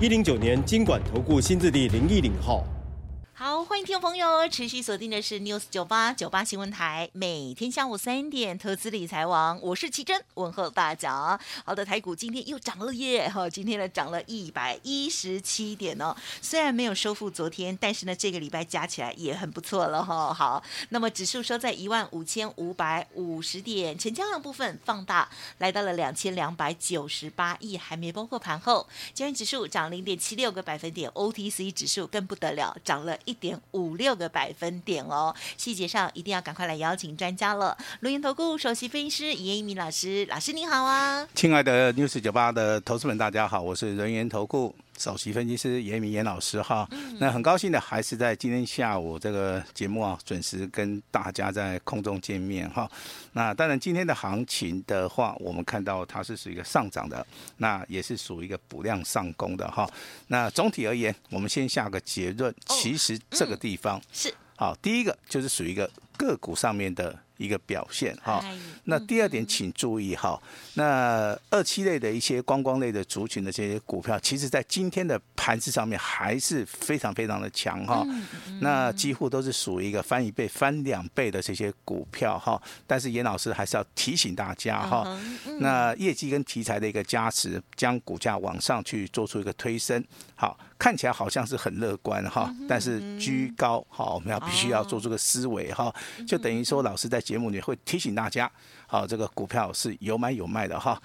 一零九年金管投顾新字第零一零号。好，欢迎听众朋友持续锁定的是 News 九八九八新闻台，每天下午三点投资理财王，我是奇珍，问候大家。好的，台股今天又涨了耶，哈，今天呢涨了一百一十七点哦，虽然没有收复昨天，但是呢这个礼拜加起来也很不错了哈。好，那么指数收在一万五千五百五十点，成交量部分放大，来到了两千两百九十八亿，还没包括盘后，加权指数涨零点七六个百分点，OTC 指数更不得了，涨了。一点五六个百分点哦，细节上一定要赶快来邀请专家了。录音投顾首席分析师严一鸣老师，老师您好啊！亲爱的 News 九八的投资们，大家好，我是人员投顾首席分析师严一民严老师哈。那很高兴的还是在今天下午这个节目啊，准时跟大家在空中见面哈。那当然今天的行情的话，我们看到它是属于一个上涨的，那也是属于一个补量上攻的哈。那总体而言，我们先下个结论，其实这个地方是好，第一个就是属于一个个股上面的。一个表现哈，那第二点请注意哈，那二期类的一些观光类的族群的这些股票，其实在今天的盘子上面还是非常非常的强哈，那几乎都是属于一个翻一倍、翻两倍的这些股票哈，但是严老师还是要提醒大家哈，那业绩跟题材的一个加持，将股价往上去做出一个推升，好。看起来好像是很乐观哈，但是居高好，我们要必须要做这个思维哈，就等于说老师在节目里会提醒大家，好，这个股票是有买有卖的哈。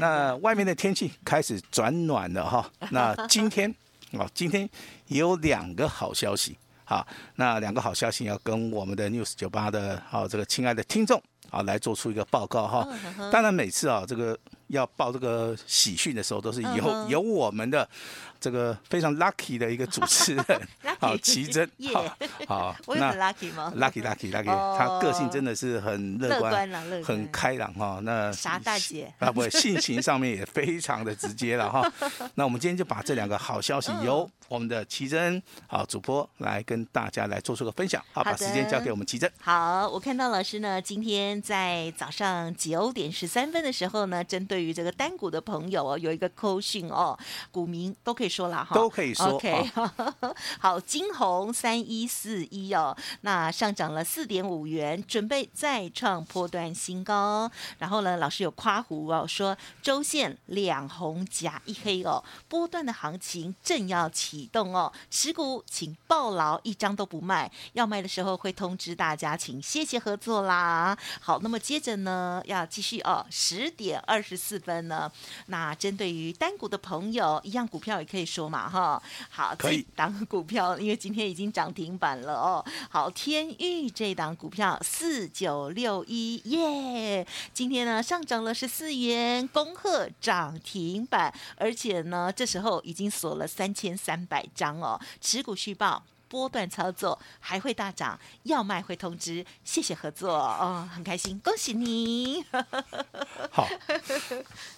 那外面的天气开始转暖了哈，那今天哦，今天有两个好消息，哈，那两个好消息要跟我们的 News 九八的好这个亲爱的听众啊来做出一个报告哈。当然每次啊这个要报这个喜讯的时候，都是以后有我们的。这个非常 lucky 的一个主持人，好，奇珍，好，好，我有很 lucky 吗？lucky lucky lucky，他个性真的是很乐观，很开朗哈。那傻大姐啊，不，性情上面也非常的直接了哈。那我们今天就把这两个好消息由我们的奇珍好主播来跟大家来做出个分享。好，把时间交给我们奇珍。好，我看到老师呢，今天在早上九点十三分的时候呢，针对于这个单股的朋友哦，有一个扣讯哦，股民都可以。说了哈，都可以说。OK，好，金红三一四一哦，那上涨了四点五元，准备再创波段新高。然后呢，老师有夸胡哦，说周线两红夹一黑哦，波段的行情正要启动哦，持股请抱牢，一张都不卖。要卖的时候会通知大家，请谢谢合作啦。好，那么接着呢，要继续哦，十点二十四分呢，那针对于单股的朋友，一样股票也可以。说嘛哈，好，可以档股票，因为今天已经涨停板了哦。好，天域这档股票四九六一耶，今天呢上涨了十四元，恭贺涨停板，而且呢这时候已经锁了三千三百张哦，持股续报。波段操作还会大涨，要卖会通知，谢谢合作哦，很开心，恭喜你。好，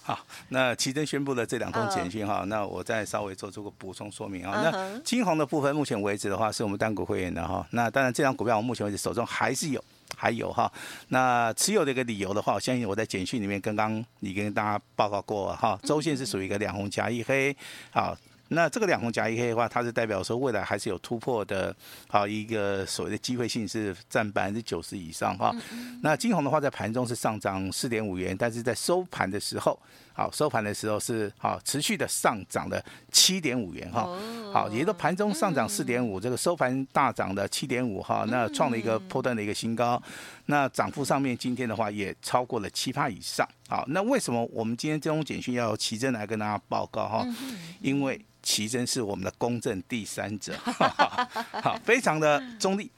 好，那奇珍宣布了这两通简讯哈，那我再稍微做出个补充说明啊。那金红的部分，目前为止的话是我们单股会员的哈，那当然这张股票我目前为止手中还是有，还有哈，那持有的一个理由的话，我相信我在简讯里面刚刚已经跟大家报告过哈，周线是属于一个两红加一黑，好。那这个两红夹一黑的话，它是代表说未来还是有突破的，好一个所谓的机会性是占百分之九十以上哈。那金红的话，在盘中是上涨四点五元，但是在收盘的时候，好收盘的时候是好持续的上涨了七点五元哈。好，也就是盘中上涨四点五，这个收盘大涨的七点五哈，那创了一个破段的一个新高。那涨幅上面今天的话也超过了七趴以上。好，那为什么我们今天这种简讯要奇珍来跟大家报告哈？因为奇珍是我们的公正第三者，好，非常的中立，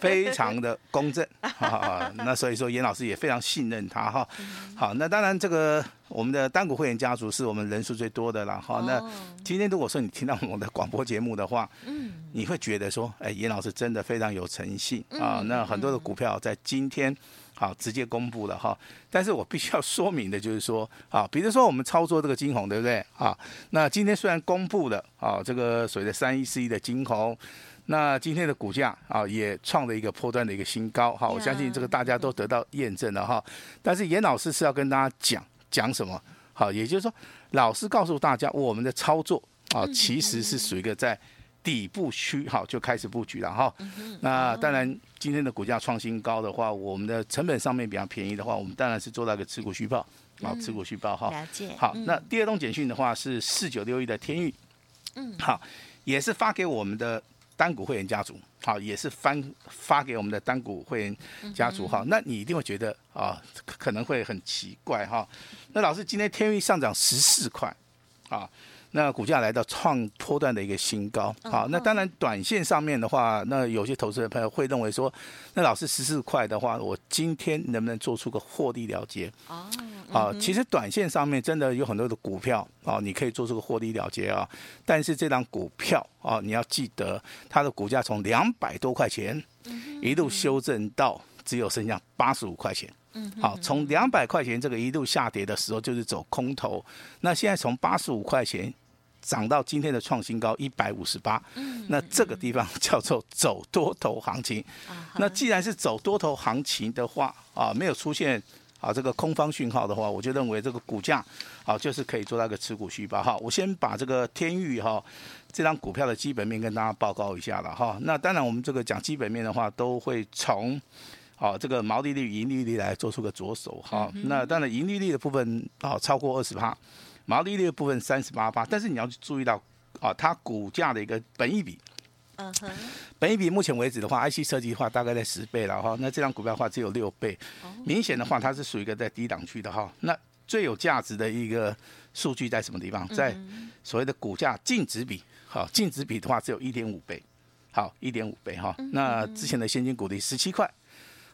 非常的公正 啊。那所以说，严老师也非常信任他哈。好，那当然这个我们的单股会员家族是我们人数最多的了哈。那今天如果说你听到我们的广播节目的话，你会觉得说，哎，严老师真的非常有诚信啊。那很多的股票在今天。好，直接公布了哈，但是我必须要说明的就是说，啊，比如说我们操作这个金红，对不对？啊，那今天虽然公布了啊，这个所谓的三一四一的晶宏，那今天的股价啊也创了一个波段的一个新高，哈，我相信这个大家都得到验证了哈。但是严老师是要跟大家讲讲什么？好，也就是说，老师告诉大家，我们的操作啊，其实是属于一个在。底部区哈就开始布局了哈，那当然今天的股价创新高的话，我们的成本上面比较便宜的话，我们当然是做到一个持股续报，好持股续报哈。了解。好，那第二通简讯的话是四九六一的天域，嗯，好，也是发给我们的单股会员家族，好，也是翻发给我们的单股会员家族哈。那你一定会觉得啊，可能会很奇怪哈。那老师今天天域上涨十四块，啊。那股价来到创波段的一个新高，好，那当然短线上面的话，那有些投资的朋友会认为说，那老师十四块的话，我今天能不能做出个获利了结？哦，啊，其实短线上面真的有很多的股票啊，你可以做出个获利了结啊，但是这张股票啊，你要记得它的股价从两百多块钱一路修正到只有剩下八十五块钱。嗯，好，从两百块钱这个一路下跌的时候就是走空头，那现在从八十五块钱。涨到今天的创新高一百五十八，那这个地方叫做走多头行情。那既然是走多头行情的话，啊，没有出现啊这个空方讯号的话，我就认为这个股价啊就是可以做到一个持股续报哈。我先把这个天域哈这张股票的基本面跟大家报告一下了哈。那当然我们这个讲基本面的话，都会从啊这个毛利率、盈利率来做出个着手哈。那当然盈利率的部分啊超过二十趴。毛利率的部分三十八八，但是你要注意到啊，它股价的一个本益比，嗯哼，本益比目前为止的话，IC 设计的话大概在十倍了哈，那这张股票的话只有六倍，明显的话它是属于一个在低档区的哈。那最有价值的一个数据在什么地方？在所谓的股价净值比，好，净值比的话只有一点五倍，好，一点五倍哈。那之前的现金股利十七块。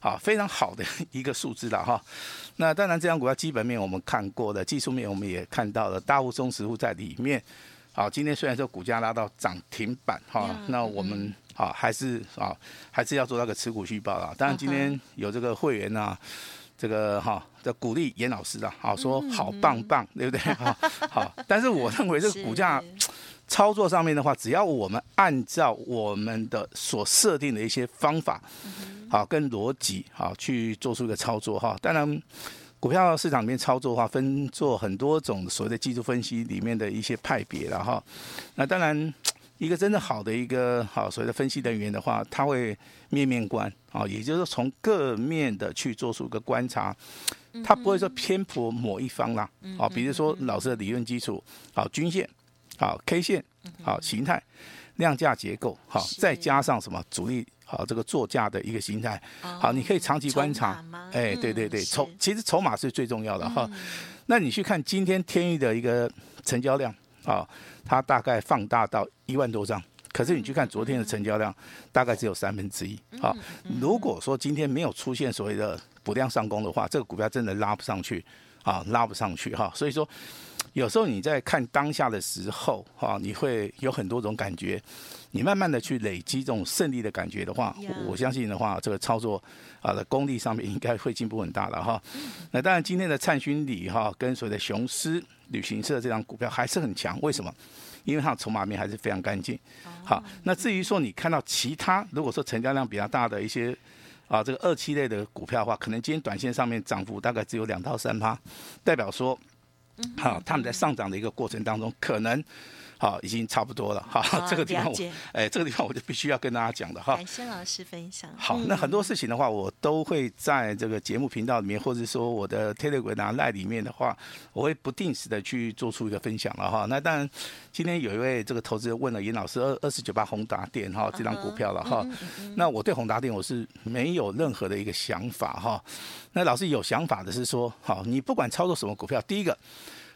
好，非常好的一个数字了哈。那当然，这张股票基本面我们看过的，技术面我们也看到了，大户、中实户在里面。好，今天虽然说股价拉到涨停板哈，那我们啊还是啊还是要做那个持股续报了。当然，今天有这个会员啊，这个哈在鼓励严老师的，好说好棒棒，对不对？好，好，但是我认为这个股价。操作上面的话，只要我们按照我们的所设定的一些方法，好跟逻辑好去做出一个操作哈。当然，股票市场里面操作的话，分做很多种所谓的技术分析里面的一些派别了哈。那当然，一个真的好的一个好所谓的分析人员的话，他会面面观啊，也就是说从各面的去做出一个观察，他不会说偏颇某一方啦。啊，比如说老师的理论基础，好均线。好 K 线，好形态，量价结构，好再加上什么主力，好这个作价的一个形态，好你可以长期观察，哎对对对，筹其实筹码是最重要的哈。那你去看今天天域的一个成交量，啊，它大概放大到一万多张，可是你去看昨天的成交量，大概只有三分之一。好，如果说今天没有出现所谓的补量上攻的话，这个股票真的拉不上去，啊拉不上去哈，所以说。有时候你在看当下的时候，哈，你会有很多种感觉。你慢慢的去累积这种胜利的感觉的话，我相信的话，这个操作啊的功力上面应该会进步很大的哈。那当然，今天的灿勋里哈跟所谓的雄狮旅行社这张股票还是很强，为什么？因为它的筹码面还是非常干净。好，那至于说你看到其他，如果说成交量比较大的一些啊这个二期类的股票的话，可能今天短线上面涨幅大概只有两到三趴，代表说。好，他们在上涨的一个过程当中，可能。好，已经差不多了。好，这个地方我，哎，这个地方我就必须要跟大家讲的哈。感谢老师分享。好，那很多事情的话，我都会在这个节目频道里面，或者说我的 Telegram 啊 Line 里面的话，我会不定时的去做出一个分享了哈。那当然，今天有一位这个投资人问了尹老师二二四九八宏达电哈这张股票了哈。那我对宏达电我是没有任何的一个想法哈。那老师有想法的是说，好，你不管操作什么股票，第一个，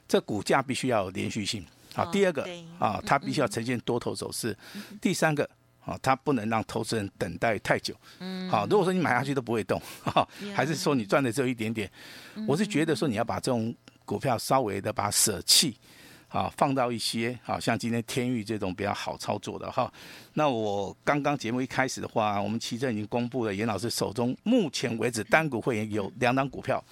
这股价必须要有连续性。好，第二个啊，它必须要呈现多头走势。第三个啊，它不能让投资人等待太久。嗯，好，如果说你买下去都不会动，哈，还是说你赚的只有一点点，我是觉得说你要把这种股票稍微的把它舍弃。啊，放到一些啊，像今天天域这种比较好操作的哈。那我刚刚节目一开始的话，我们其实已经公布了，严老师手中目前为止单股会员有两档股票。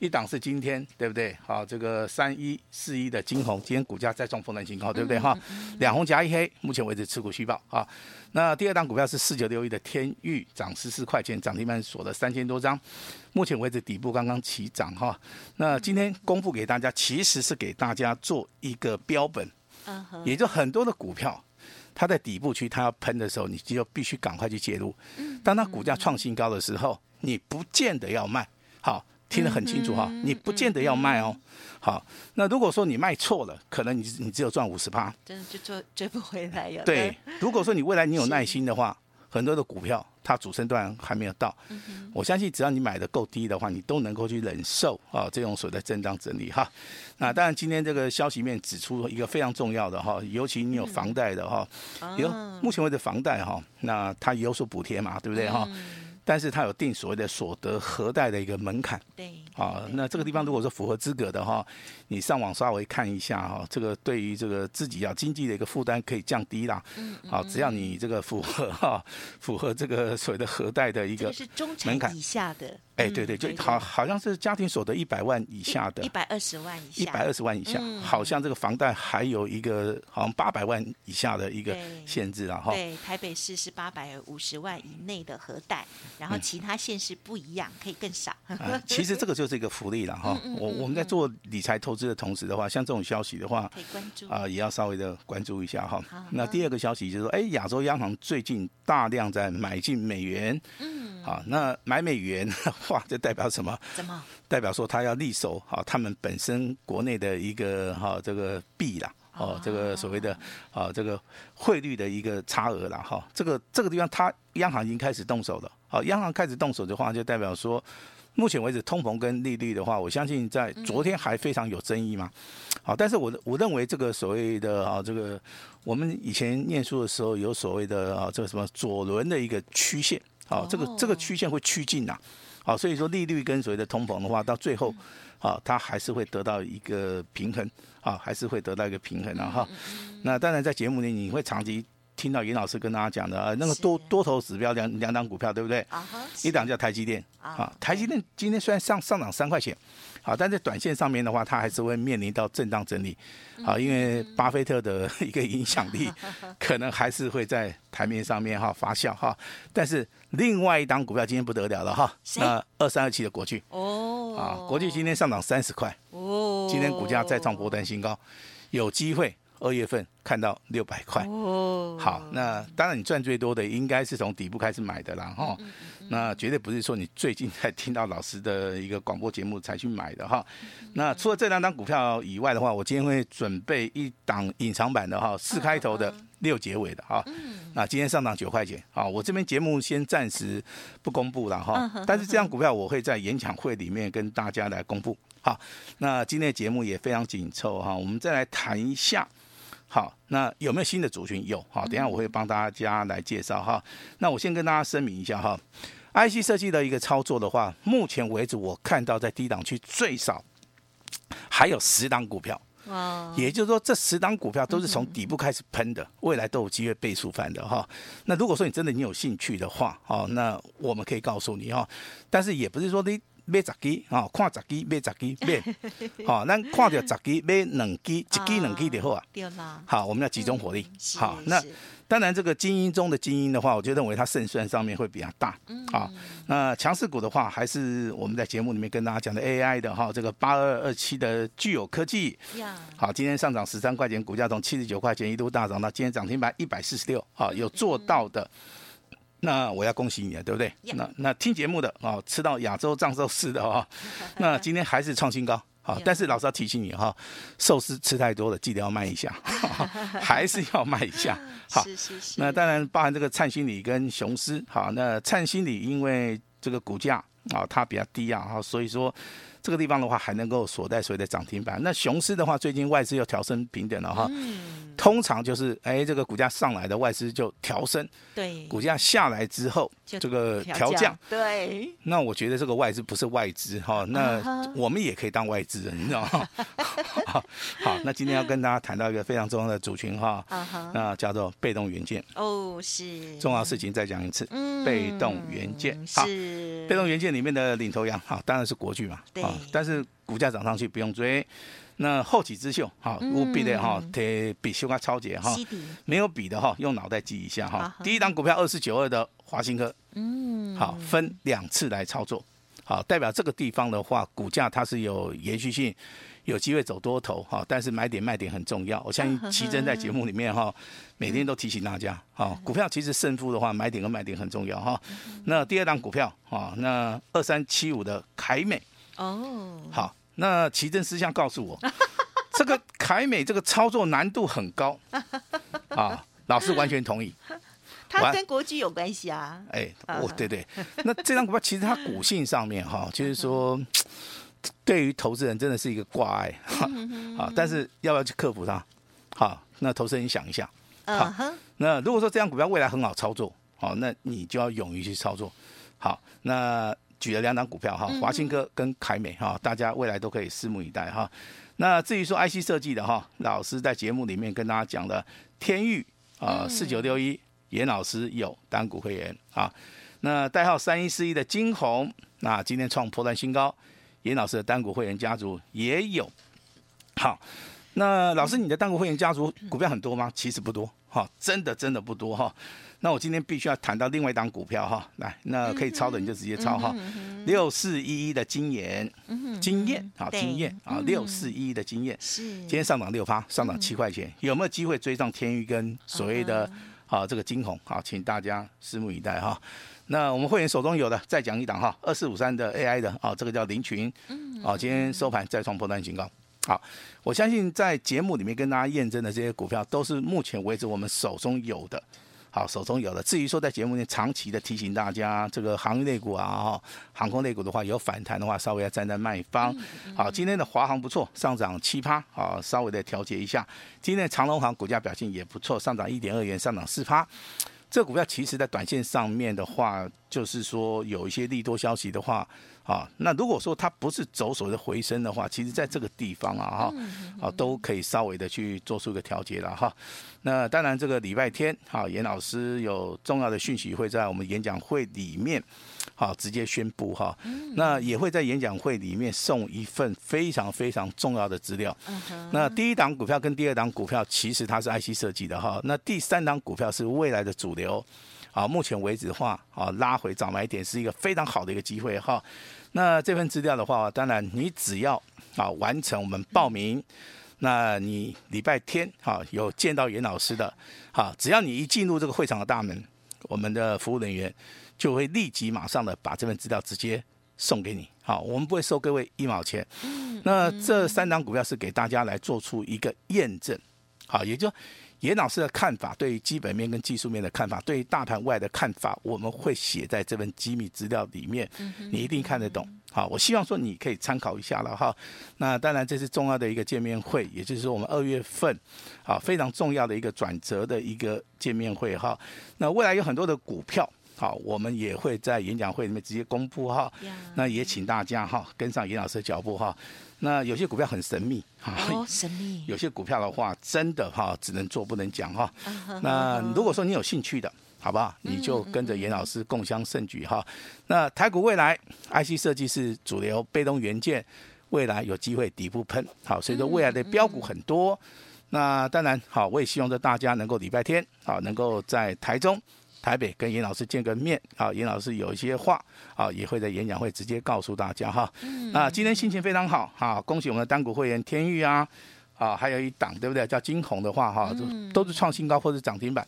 一档是今天，对不对？好，这个三一四一的金红，今天股价再创波段新高，对不对？哈，两红夹一黑，目前为止持股续报啊。那第二档股票是四九六一的天域，涨十四块钱，涨停板锁了三千多张，目前为止底部刚刚起涨哈。那今天公布给大家，其实是给大家做一个标本，也就很多的股票，它在底部区它要喷的时候，你就必须赶快去介入。当它股价创新高的时候，你不见得要卖，好。听得很清楚哈，你不见得要卖哦。好，那如果说你卖错了，可能你你只有赚五十趴，真的就追追不回来呀。对，如果说你未来你有耐心的话，很多的股票它主升段还没有到，我相信只要你买的够低的话，你都能够去忍受啊这种所谓的震荡整理哈。那当然今天这个消息面指出一个非常重要的哈，尤其你有房贷的哈，有目前为止房贷哈，那它有所补贴嘛，对不对哈？但是它有定所谓的所得核贷的一个门槛，对，啊，那这个地方如果说符合资格的哈，你上网稍微看一下哈，这个对于这个自己啊经济的一个负担可以降低啦，嗯，好，只要你这个符合哈，符合这个所谓的核贷的一个门槛，以下的，哎，对对，就好好像是家庭所得一百万以下的，一百二十万以下，一百二十万以下，好像这个房贷还有一个好像八百万以下的一个限制了哈，对，台北市是八百五十万以内的核贷。然后其他县市不一样，可以更少。啊、其实这个就是一个福利了哈。我我们在做理财投资的同时的话，像这种消息的话，可以关注啊，也要稍微的关注一下哈。那第二个消息就是说，哎，亚洲央行最近大量在买进美元。嗯。好，那买美元的话，就代表什么？怎么？代表说他要力守好他们本身国内的一个哈这个币啦。哦，这个所谓的啊，这个汇率的一个差额了哈，这个这个地方，它央行已经开始动手了。好，央行开始动手的话，就代表说，目前为止通膨跟利率的话，我相信在昨天还非常有争议嘛。好，但是我我认为这个所谓的啊，这个我们以前念书的时候有所谓的啊，这个什么左轮的一个曲线，好，这个这个曲线会趋近呐。好，所以说利率跟所谓的通膨的话，到最后啊，它还是会得到一个平衡。啊，还是会得到一个平衡的哈。那当然，在节目里你会长期听到严老师跟大家讲的啊，那个多多头指标两两档股票，对不对？一档叫台积电啊，台积电今天虽然上上涨三块钱，好，但在短线上面的话，它还是会面临到震荡整理。啊，因为巴菲特的一个影响力 可能还是会在台面上面哈发酵哈。但是另外一档股票今天不得了了哈，那二三二七的国巨哦，啊，国际今天上涨三十块哦。今天股价再创波段新高，有机会二月份看到六百块。哦好，那当然你赚最多的应该是从底部开始买的啦，哈。那绝对不是说你最近才听到老师的一个广播节目才去买的哈。那除了这两档股票以外的话，我今天会准备一档隐藏版的哈，四开头的六结尾的哈。那今天上涨九块钱，好，我这边节目先暂时不公布了哈。但是这张股票我会在演讲会里面跟大家来公布。好，那今天的节目也非常紧凑哈，我们再来谈一下。好，那有没有新的族群？有，好，等一下我会帮大家来介绍哈。那我先跟大家声明一下哈，IC 设计的一个操作的话，目前为止我看到在低档区最少还有十档股票，也就是说这十档股票都是从底部开始喷的，未来都有机会倍数翻的哈。那如果说你真的你有兴趣的话，哦，那我们可以告诉你哈，但是也不是说你。买十支，啊，看十支买十支买，好，咱看到十支买两支，一支两支就好啊。对啦。好，我们要集中火力。好，那当然这个精英中的精英的话，我就认为它胜算上面会比较大。好，那强势股的话，还是我们在节目里面跟大家讲的 AI 的哈，这个八二二七的聚友科技。好，今天上涨十三块钱，股价从七十九块钱一度大涨到今天涨停板一百四十六。好，有做到的。那我要恭喜你了，对不对？Yeah. 那那听节目的啊、哦，吃到亚洲藏寿司的啊、哦，那今天还是创新高啊、哦！但是老师要提醒你哈、哦，寿司吃太多了，记得要卖一下，还是要卖一下。好，是是是。那当然包含这个灿星里跟雄狮。好，那灿星里因为这个股价啊、哦，它比较低啊，哈，所以说这个地方的话还能够锁在所谓的涨停板。那雄狮的话，最近外资又调升平点了哈。嗯通常就是哎，这个股价上来的外资就调升，对，股价下来之后这个调降，对。那我觉得这个外资不是外资哈，那我们也可以当外资人，你知道吗？好，好，那今天要跟大家谈到一个非常重要的族群哈，那叫做被动元件。哦，是。重要事情，再讲一次，被动元件。是。被动元件里面的领头羊，好，当然是国巨嘛，对，但是股价涨上去不用追。那后起之秀，哈，务必的哈，得比修个超节哈，没有比的哈，用脑袋记一下哈。第一档股票二四九二的华新科，嗯，好，分两次来操作，好，代表这个地方的话，股价它是有延续性，有机会走多头哈，但是买点卖点很重要。我相信奇珍在节目里面哈，每天都提醒大家，哈，股票其实胜负的话，买点跟卖点很重要哈。那第二档股票哈，那二三七五的凯美，哦，好。那奇珍私下告诉我，这个凯美这个操作难度很高 啊，老师完全同意。它跟国巨有关系啊？哎，哦对对。那这张股票其实它股性上面哈，就是说对于投资人真的是一个挂碍啊。但是要不要去克服它？好，那投资人想一下。好，那如果说这张股票未来很好操作，好，那你就要勇于去操作。好，那。举了两档股票哈，华新科跟凯美哈，大家未来都可以拭目以待哈。那至于说 IC 设计的哈，老师在节目里面跟大家讲的天域啊，四九六一，严老师有单股会员啊。那代号三一四一的金红，那今天创破断新高，严老师的单股会员家族也有。好，那老师你的单股会员家族股票很多吗？其实不多哈，真的真的不多哈。那我今天必须要谈到另外一档股票哈，来，那可以抄的你就直接抄哈，六四一一的经验，经验好，晶炎啊，六四一一的经验，是。今天上涨六发，上涨七块钱，有没有机会追上天宇跟所谓的啊这个晶宏？好，请大家拭目以待哈。那我们会员手中有的再讲一档哈，二四五三的 AI 的啊，这个叫林群，啊，今天收盘再创波段新高。好，我相信在节目里面跟大家验证的这些股票，都是目前为止我们手中有的。好，手中有的。至于说在节目里面长期的提醒大家，这个航运类股啊，哈，航空类股的话有反弹的话，稍微要站在卖方。好，今天的华航不错，上涨七趴，好，稍微的调节一下。今天的长隆航股价表现也不错，上涨一点二元，上涨四趴。这个股票其实在短线上面的话，就是说有一些利多消息的话。啊，那如果说它不是走所谓的回升的话，其实在这个地方啊，哈，啊都可以稍微的去做出一个调节了哈。那当然，这个礼拜天，哈，严老师有重要的讯息会在我们演讲会里面，好直接宣布哈。那也会在演讲会里面送一份非常非常重要的资料。那第一档股票跟第二档股票其实它是 IC 设计的哈。那第三档股票是未来的主流。啊，目前为止的话，啊，拉回早买点是一个非常好的一个机会哈。那这份资料的话，当然你只要啊完成我们报名，那你礼拜天哈有见到严老师的，哈，只要你一进入这个会场的大门，我们的服务人员就会立即马上的把这份资料直接送给你，好，我们不会收各位一毛钱。那这三档股票是给大家来做出一个验证，好，也就。严老师的看法，对于基本面跟技术面的看法，对于大盘外的看法，我们会写在这份机密资料里面，你一定看得懂。好，我希望说你可以参考一下了哈。那当然这是重要的一个见面会，也就是说我们二月份，啊非常重要的一个转折的一个见面会哈。那未来有很多的股票，好，我们也会在演讲会里面直接公布哈。那也请大家哈跟上严老师的脚步哈。那有些股票很神秘哈，哦，神秘。有些股票的话，真的哈，只能做不能讲哈。那如果说你有兴趣的，好不好？你就跟着严老师共襄盛举哈。那台股未来 IC 设计是主流，被动元件未来有机会底部喷，好，所以说未来的标股很多。那当然好，我也希望着大家能够礼拜天好，能够在台中。台北跟严老师见个面啊，严老师有一些话啊，也会在演讲会直接告诉大家哈。啊，今天心情非常好哈，恭喜我们的单股会员天玉啊。啊，还有一档对不对？叫金红的话哈，都是创新高或者涨停板。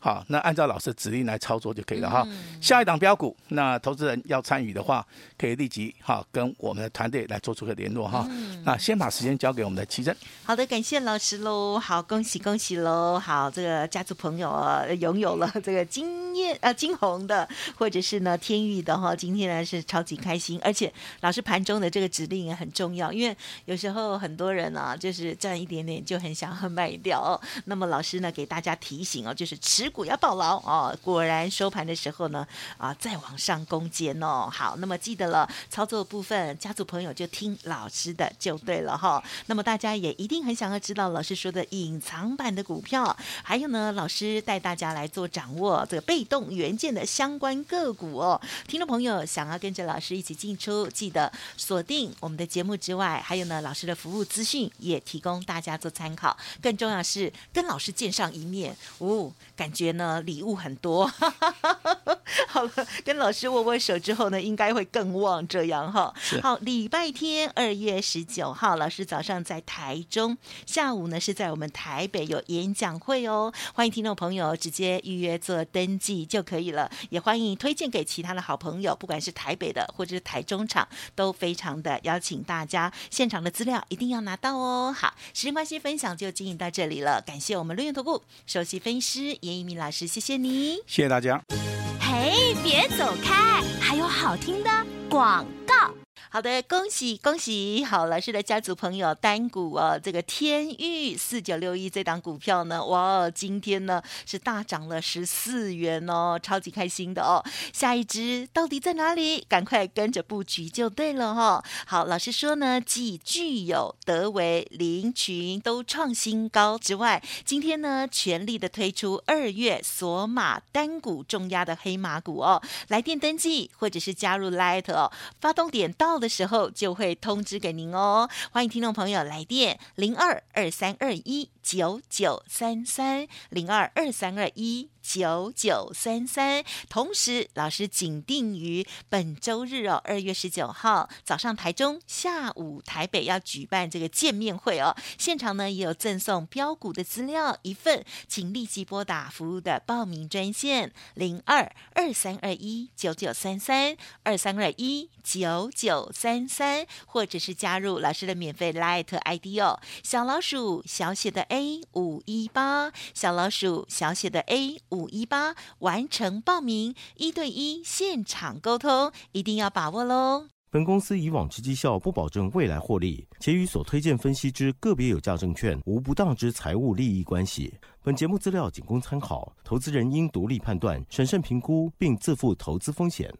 好，那按照老师的指令来操作就可以了哈。下一档标股，那投资人要参与的话，可以立即哈跟我们的团队来做出个联络哈。那先把时间交给我们的齐珍。好的，感谢老师喽。好，恭喜恭喜喽。好，这个家族朋友啊，拥有了这个晶。金叶呃金红的，或者是呢天宇的哈，今天呢是超级开心，而且老师盘中的这个指令也很重要，因为有时候很多人啊就是赚一点点就很想要卖掉哦。那么老师呢给大家提醒哦，就是持股要抱牢哦。果然收盘的时候呢啊再往上攻坚哦。好，那么记得了操作部分，家族朋友就听老师的就对了哈。那么大家也一定很想要知道老师说的隐藏版的股票，还有呢，老师带大家来做掌握这个被动元件的相关个股哦。听众朋友想要跟着老师一起进出，记得锁定我们的节目之外，还有呢，老师的服务资讯也提供大家做参考。更重要是跟老师见上一面，哦，感觉呢礼物很多。好了，跟老师握握手之后呢，应该会更旺这样哈。好，礼拜天二月十九号，老师早上在台中，下午呢是在我们台北有演讲会哦。欢迎听众朋友直接预约做登记就可以了，也欢迎推荐给其他的好朋友，不管是台北的或者是台中场，都非常的邀请大家现场的资料一定要拿到哦。好，时间关系，分享就进行到这里了，感谢我们伦元投顾首席分析师严一鸣老师，谢谢你，谢谢大家。嘿，别走开，还有好听的广告。好的，恭喜恭喜！好，老师的家族朋友单股哦，这个天域四九六一这档股票呢，哇，今天呢是大涨了十四元哦，超级开心的哦。下一支到底在哪里？赶快跟着布局就对了哈、哦。好，老师说呢，既具有德维、林群都创新高之外，今天呢全力的推出二月索马单股重压的黑马股哦，来电登记或者是加入 Light 哦，发动点到。的时候就会通知给您哦，欢迎听众朋友来电零二二三二一九九三三零二二三二一九九三三。同时，老师紧定于本周日哦，二月十九号早上台中，下午台北要举办这个见面会哦，现场呢也有赠送标股的资料一份，请立即拨打服务的报名专线零二二三二一九九三三二三二一九九。三三，或者是加入老师的免费 Light ID 哦，小老鼠小写的 A 五一八，小老鼠小写的 A 五五一八，完成报名，一对一现场沟通，一定要把握喽。本公司以往之绩效不保证未来获利，且与所推荐分析之个别有价证券无不当之财务利益关系。本节目资料仅供参考，投资人应独立判断、审慎评估，并自负投资风险。